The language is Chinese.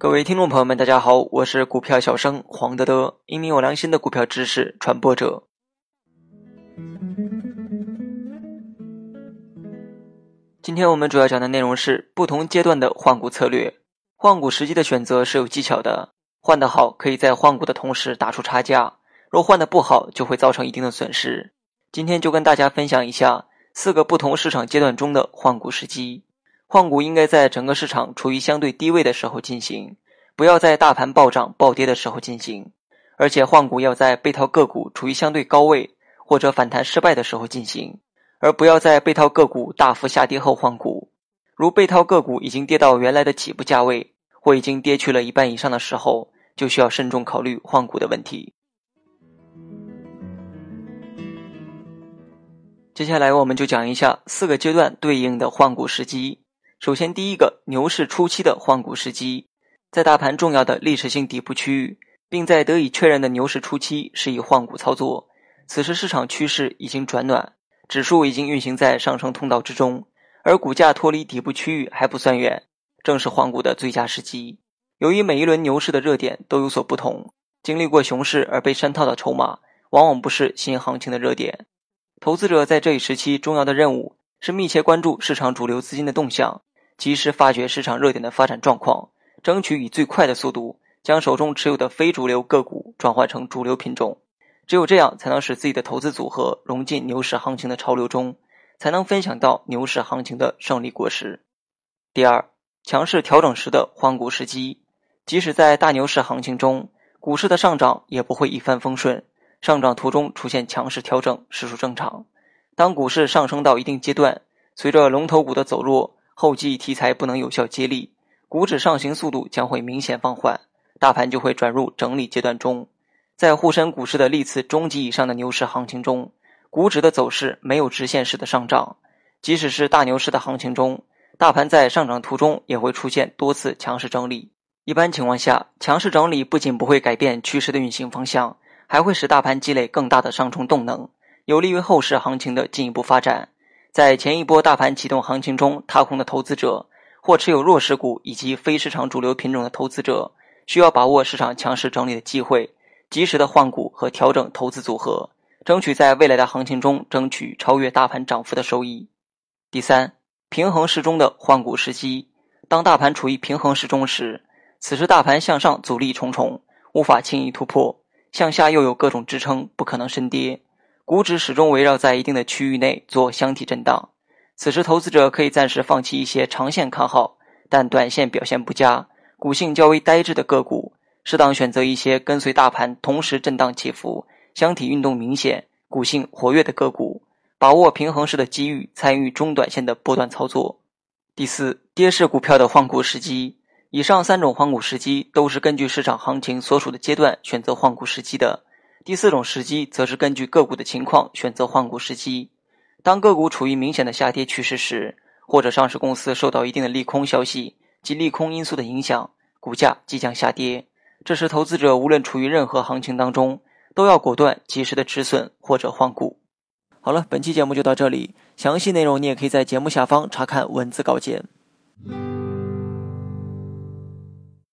各位听众朋友们，大家好，我是股票小生黄德德，一名有良心的股票知识传播者。今天我们主要讲的内容是不同阶段的换股策略。换股时机的选择是有技巧的，换得好可以在换股的同时打出差价，若换得不好就会造成一定的损失。今天就跟大家分享一下四个不同市场阶段中的换股时机。换股应该在整个市场处于相对低位的时候进行，不要在大盘暴涨暴跌的时候进行。而且换股要在被套个股处于相对高位或者反弹失败的时候进行，而不要在被套个股大幅下跌后换股。如被套个股已经跌到原来的起步价位，或已经跌去了一半以上的时候，就需要慎重考虑换股的问题。接下来我们就讲一下四个阶段对应的换股时机。首先，第一个牛市初期的换股时机，在大盘重要的历史性底部区域，并在得以确认的牛市初期，是以换股操作。此时市场趋势已经转暖，指数已经运行在上升通道之中，而股价脱离底部区域还不算远，正是换股的最佳时机。由于每一轮牛市的热点都有所不同，经历过熊市而被山套的筹码，往往不是新行情的热点。投资者在这一时期重要的任务是密切关注市场主流资金的动向。及时发掘市场热点的发展状况，争取以最快的速度将手中持有的非主流个股转换成主流品种。只有这样，才能使自己的投资组合融进牛市行情的潮流中，才能分享到牛市行情的胜利果实。第二，强势调整时的换股时机，即使在大牛市行情中，股市的上涨也不会一帆风顺，上涨途中出现强势调整实属正常。当股市上升到一定阶段，随着龙头股的走弱。后继题材不能有效接力，股指上行速度将会明显放缓，大盘就会转入整理阶段中。在沪深股市的历次中级以上的牛市行情中，股指的走势没有直线式的上涨，即使是大牛市的行情中，大盘在上涨途中也会出现多次强势整理。一般情况下，强势整理不仅不会改变趋势的运行方向，还会使大盘积累更大的上冲动能，有利于后市行情的进一步发展。在前一波大盘启动行情中踏空的投资者，或持有弱势股以及非市场主流品种的投资者，需要把握市场强势整理的机会，及时的换股和调整投资组合，争取在未来的行情中争取超越大盘涨幅的收益。第三，平衡适中的换股时机，当大盘处于平衡时中时，此时大盘向上阻力重重，无法轻易突破，向下又有各种支撑，不可能深跌。股指始终围绕在一定的区域内做箱体震荡，此时投资者可以暂时放弃一些长线看好但短线表现不佳、股性较为呆滞的个股，适当选择一些跟随大盘同时震荡起伏、箱体运动明显、股性活跃的个股，把握平衡式的机遇，参与中短线的波段操作。第四，跌势股票的换股时机，以上三种换股时机都是根据市场行情所属的阶段选择换股时机的。第四种时机，则是根据个股的情况选择换股时机。当个股处于明显的下跌趋势时，或者上市公司受到一定的利空消息及利空因素的影响，股价即将下跌，这时投资者无论处于任何行情当中，都要果断及时的止损或者换股。好了，本期节目就到这里，详细内容你也可以在节目下方查看文字稿件。